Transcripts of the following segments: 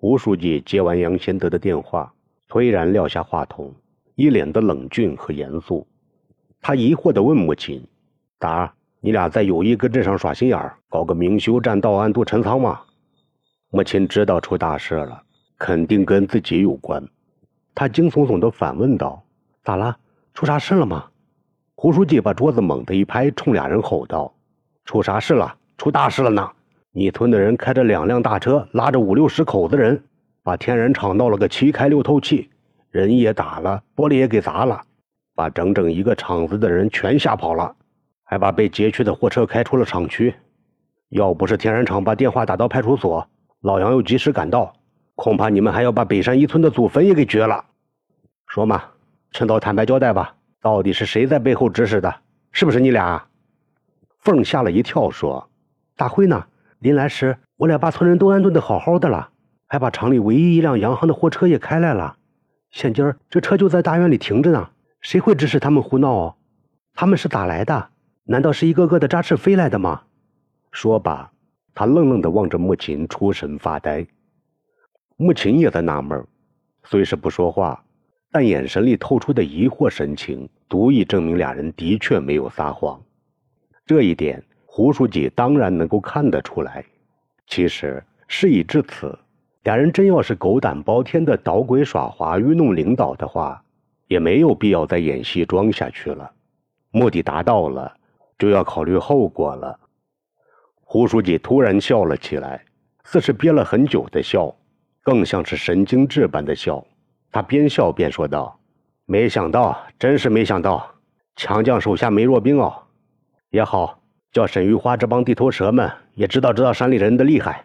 胡书记接完杨先德的电话，颓然撂下话筒，一脸的冷峻和严肃。他疑惑地问母亲：“咋，你俩在友谊搁镇上耍心眼儿，搞个明修栈道暗度陈仓吗？”母亲知道出大事了，肯定跟自己有关。他惊悚悚地反问道：“咋了？出啥事了吗？”胡书记把桌子猛地一拍，冲俩人吼道：“出啥事了？出大事了呢！”你村的人开着两辆大车，拉着五六十口子人，把天然厂闹了个七开六透气，人也打了，玻璃也给砸了，把整整一个厂子的人全吓跑了，还把被劫去的货车开出了厂区。要不是天然厂把电话打到派出所，老杨又及时赶到，恐怕你们还要把北山一村的祖坟也给掘了。说嘛，趁早坦白交代吧，到底是谁在背后指使的？是不是你俩？凤吓了一跳，说：“大辉呢？”临来时，我俩把村人都安顿的好好的了，还把厂里唯一一辆洋行的货车也开来了。现今儿这车就在大院里停着呢，谁会指使他们胡闹哦？他们是咋来的？难道是一个个的扎翅飞来的吗？说罢，他愣愣地望着穆琴，出神发呆。穆琴也在纳闷，虽是不说话，但眼神里透出的疑惑神情，足以证明俩人的确没有撒谎。这一点。胡书记当然能够看得出来，其实事已至此，俩人真要是狗胆包天的捣鬼耍滑、愚弄领导的话，也没有必要再演戏装下去了。目的达到了，就要考虑后果了。胡书记突然笑了起来，似是憋了很久的笑，更像是神经质般的笑。他边笑边说道：“没想到，真是没想到，强将手下没弱兵哦，也好。”叫沈玉花这帮地头蛇们也知道知道山里人的厉害，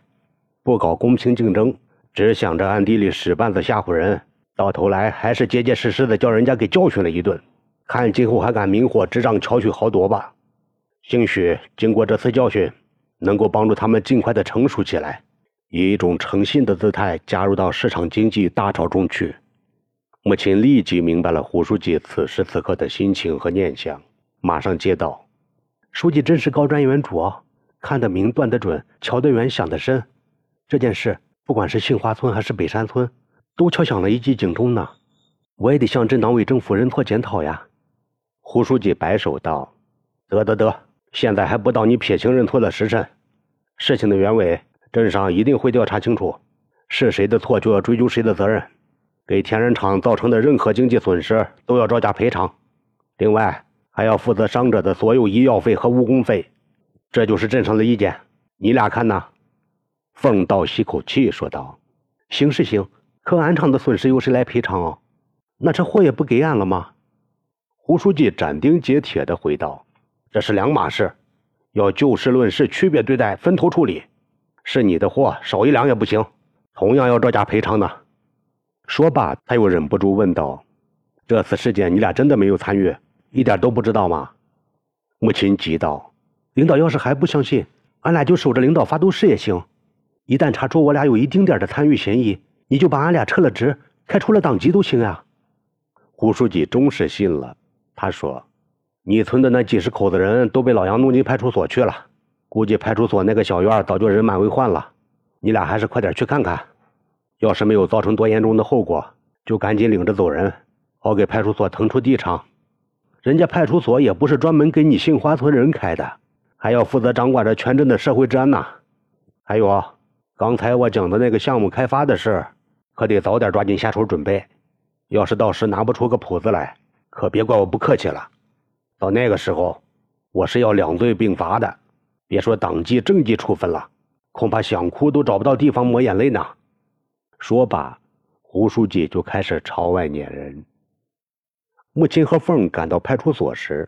不搞公平竞争，只想着暗地里使绊子吓唬人，到头来还是结结实实的叫人家给教训了一顿，看今后还敢明火执仗巧取豪夺吧？兴许经过这次教训，能够帮助他们尽快的成熟起来，以一种诚信的姿态加入到市场经济大潮中去。母亲立即明白了胡书记此时此刻的心情和念想，马上接道。书记真是高瞻远瞩哦，看得明，断得准，瞧得远，想得深。这件事，不管是杏花村还是北山村，都敲响了一记警钟呢。我也得向镇党委政府认错检讨呀。胡书记摆手道：“得得得，现在还不到你撇清认错的时辰。事情的原委，镇上一定会调查清楚，是谁的错就要追究谁的责任，给天然厂造成的任何经济损失都要照价赔偿。另外。”还要负责伤者的所有医药费和误工费，这就是镇上的意见，你俩看呐？凤道吸口气说道：“行是行，可俺厂的损失由谁来赔偿哦？那这货也不给俺了吗？”胡书记斩钉截铁地回道：“这是两码事，要就事论事，区别对待，分头处理。是你的货，少一两也不行，同样要照价赔偿的。”说罢，他又忍不住问道：“这次事件，你俩真的没有参与？”一点都不知道吗？母亲急道：“领导要是还不相信，俺俩就守着领导发毒誓也行。一旦查出我俩有一丁点的参与嫌疑，你就把俺俩撤了职，开除了党籍都行呀。”胡书记终是信了。他说：“你村的那几十口子人都被老杨弄进派出所去了，估计派出所那个小院早就人满为患了。你俩还是快点去看看，要是没有造成多严重的后果，就赶紧领着走人，好给派出所腾出地场。”人家派出所也不是专门给你杏花村人开的，还要负责掌管着全镇的社会治安呢。还有啊，刚才我讲的那个项目开发的事，可得早点抓紧下手准备。要是到时拿不出个谱子来，可别怪我不客气了。到那个时候，我是要两罪并罚的，别说党纪政纪处分了，恐怕想哭都找不到地方抹眼泪呢。说罢，胡书记就开始朝外撵人。母亲和凤赶到派出所时，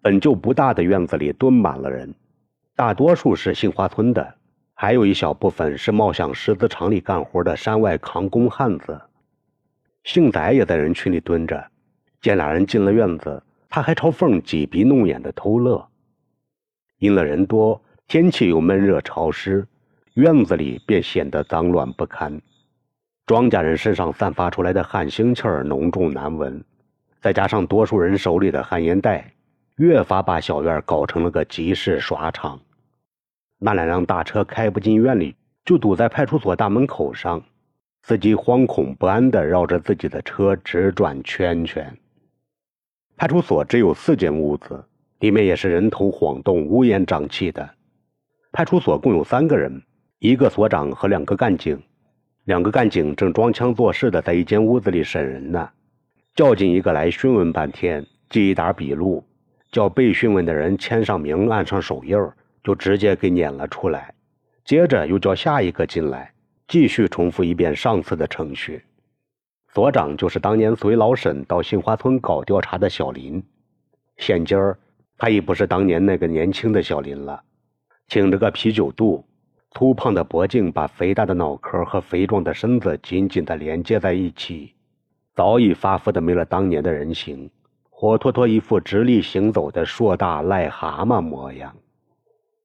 本就不大的院子里蹲满了人，大多数是杏花村的，还有一小部分是冒向石子厂里干活的山外扛工汉子。杏仔也在人群里蹲着，见俩人进了院子，他还朝凤挤鼻弄眼的偷乐。因了人多，天气又闷热潮湿，院子里便显得脏乱不堪，庄稼人身上散发出来的汗腥气儿浓重难闻。再加上多数人手里的旱烟袋，越发把小院搞成了个集市耍场。那两辆大车开不进院里，就堵在派出所大门口上，司机惶恐不安地绕着自己的车直转圈圈。派出所只有四间屋子，里面也是人头晃动、乌烟瘴气的。派出所共有三个人，一个所长和两个干警。两个干警正装腔作势的在一间屋子里审人呢，叫进一个来询问半天，记一沓笔录，叫被询问的人签上名、按上手印就直接给撵了出来。接着又叫下一个进来，继续重复一遍上次的程序。所长就是当年随老沈到杏花村搞调查的小林，现今儿他已不是当年那个年轻的小林了，挺着个啤酒肚，粗胖的脖颈把肥大的脑壳和肥壮的身子紧紧地连接在一起，早已发福的没了当年的人形，活脱脱一副直立行走的硕大癞蛤蟆模样。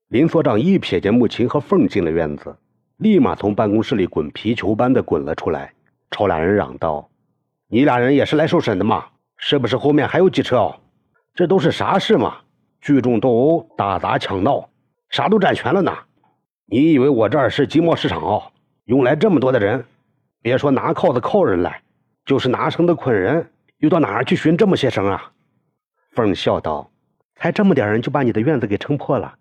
林所长一瞥见穆琴和凤进了院子，立马从办公室里滚皮球般的滚了出来。朝俩人嚷道：“你俩人也是来受审的吗？是不是后面还有几车哦？这都是啥事嘛？聚众斗殴、打砸抢闹，啥都占全了呢？你以为我这儿是集贸市场哦？用来这么多的人，别说拿铐子铐人来，就是拿绳子捆人，又到哪儿去寻这么些绳啊？”凤笑道：“才这么点人就把你的院子给撑破了，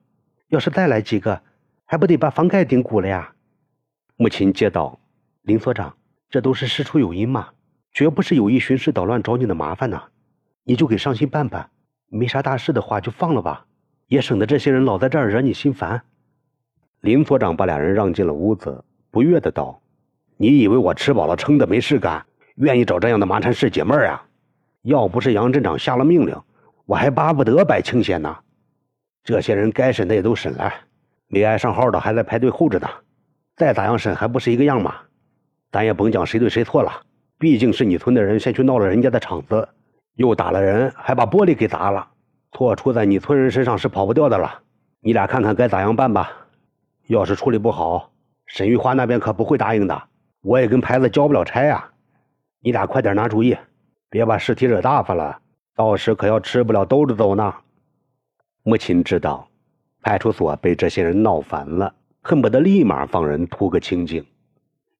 要是再来几个，还不得把房盖顶鼓了呀？”母亲接道：“林所长。”这都是事出有因嘛，绝不是有意寻事捣乱找你的麻烦呐。你就给上心办办，没啥大事的话就放了吧，也省得这些人老在这儿惹你心烦。林所长把俩人让进了屋子，不悦的道：“你以为我吃饱了撑的没事干，愿意找这样的麻缠事解闷儿啊？要不是杨镇长下了命令，我还巴不得摆清闲呢。这些人该审的也都审了，没挨上号的还在排队候着呢，再咋样审还不是一个样吗？”咱也甭讲谁对谁错了，毕竟是你村的人先去闹了人家的场子，又打了人，还把玻璃给砸了，错出在你村人身上是跑不掉的了。你俩看看该咋样办吧。要是处理不好，沈玉花那边可不会答应的，我也跟牌子交不了差呀。你俩快点拿主意，别把事体惹大发了，到时可要吃不了兜着走呢。母亲知道派出所被这些人闹烦了，恨不得立马放人图个清净，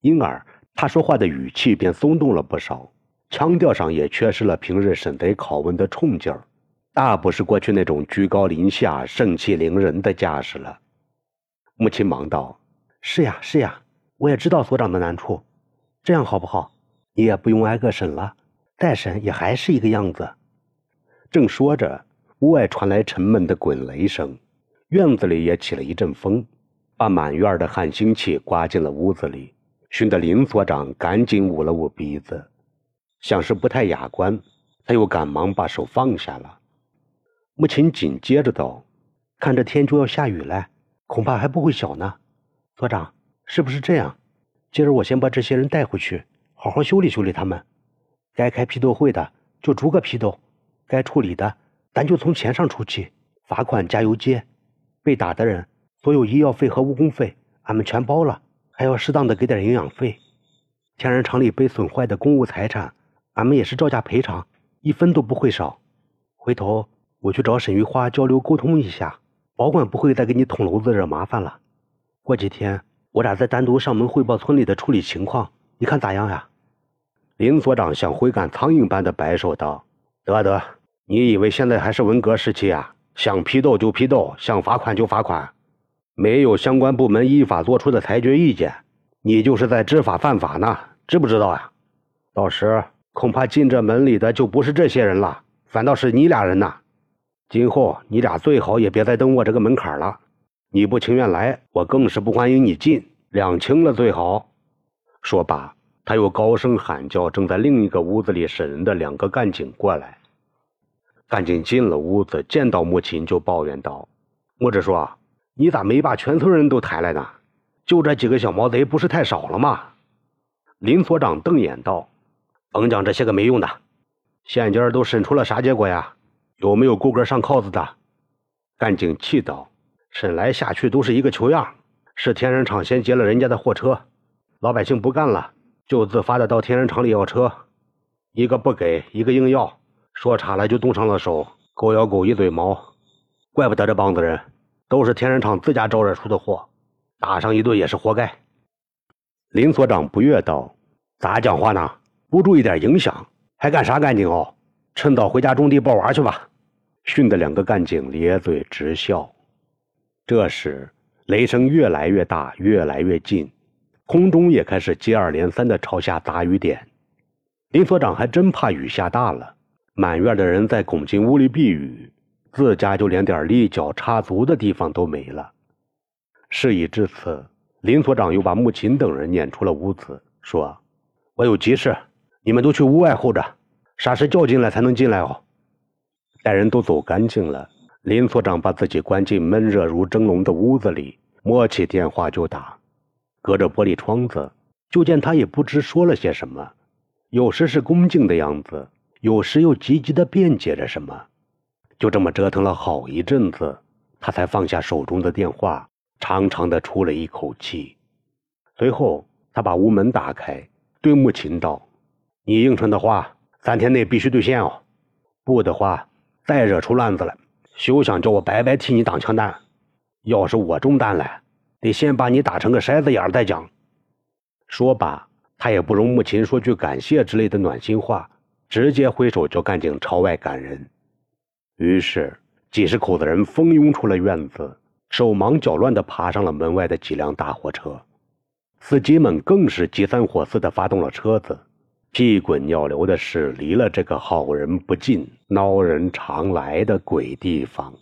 因而。他说话的语气便松动了不少，腔调上也缺失了平日审贼拷问的冲劲儿，大不是过去那种居高临下、盛气凌人的架势了。母亲忙道：“是呀，是呀，我也知道所长的难处，这样好不好？你也不用挨个审了，再审也还是一个样子。”正说着，屋外传来沉闷的滚雷声，院子里也起了一阵风，把满院的汗腥气刮进了屋子里。熏得林所长赶紧捂了捂鼻子，想是不太雅观，他又赶忙把手放下了。母亲紧接着道：“看这天就要下雨了，恐怕还不会小呢。所长，是不是这样？今儿我先把这些人带回去，好好修理修理他们。该开批斗会的就逐个批斗，该处理的咱就从钱上出气，罚款加油接。被打的人，所有医药费和误工费，俺们全包了。”还要适当的给点营养费，天然厂里被损坏的公务财产，俺们也是照价赔偿，一分都不会少。回头我去找沈玉花交流沟通一下，保管不会再给你捅娄子惹麻烦了。过几天我俩再单独上门汇报村里的处理情况，你看咋样呀？林所长像挥赶苍蝇般的摆手道：“得得，你以为现在还是文革时期啊？想批斗就批斗，想罚款就罚款。”没有相关部门依法作出的裁决意见，你就是在知法犯法呢，知不知道呀？到时恐怕进这门里的就不是这些人了，反倒是你俩人呐。今后你俩最好也别再登我这个门槛了。你不情愿来，我更是不欢迎你进，两清了最好。说罢，他又高声喊叫正在另一个屋子里审人的两个干警过来。干警进了屋子，见到母亲就抱怨道：“我只说。”你咋没把全村人都抬来呢？就这几个小毛贼，不是太少了吗？林所长瞪眼道：“甭讲这些个没用的，现今都审出了啥结果呀？有没有够格上铐子的？”干警气道：“审来下去都是一个球样，是天然厂先劫了人家的货车，老百姓不干了，就自发的到天然厂里要车，一个不给，一个硬要，说差了就动上了手，狗咬狗一嘴毛，怪不得这帮子人。”都是天然厂自家招惹出的祸，打上一顿也是活该。林所长不悦道：“咋讲话呢？不注意点影响，还干啥干警哦？趁早回家种地抱娃去吧！训得两个干警咧嘴直笑。这时，雷声越来越大，越来越近，空中也开始接二连三的朝下打雨点。林所长还真怕雨下大了，满院的人在拱进屋里避雨，自家就连点立脚插足的地方都没了。事已至此，林所长又把穆琴等人撵出了屋子，说：“我有急事，你们都去屋外候着，啥时叫进来才能进来哦。”待人都走干净了，林所长把自己关进闷热如蒸笼的屋子里，摸起电话就打。隔着玻璃窗子，就见他也不知说了些什么，有时是恭敬的样子，有时又急急的辩解着什么。就这么折腾了好一阵子，他才放下手中的电话。长长的出了一口气，随后他把屋门打开，对穆琴道：“你应承的话，三天内必须兑现哦，不的话，再惹出乱子来，休想叫我白白替你挡枪弹。要是我中弹了，得先把你打成个筛子眼儿再讲。”说罢，他也不容穆琴说句感谢之类的暖心话，直接挥手叫干警朝外赶人。于是，几十口子人蜂拥出了院子。手忙脚乱地爬上了门外的几辆大货车，司机们更是急三火四地发动了车子，屁滚尿流地驶离了这个好人不进、孬人常来的鬼地方。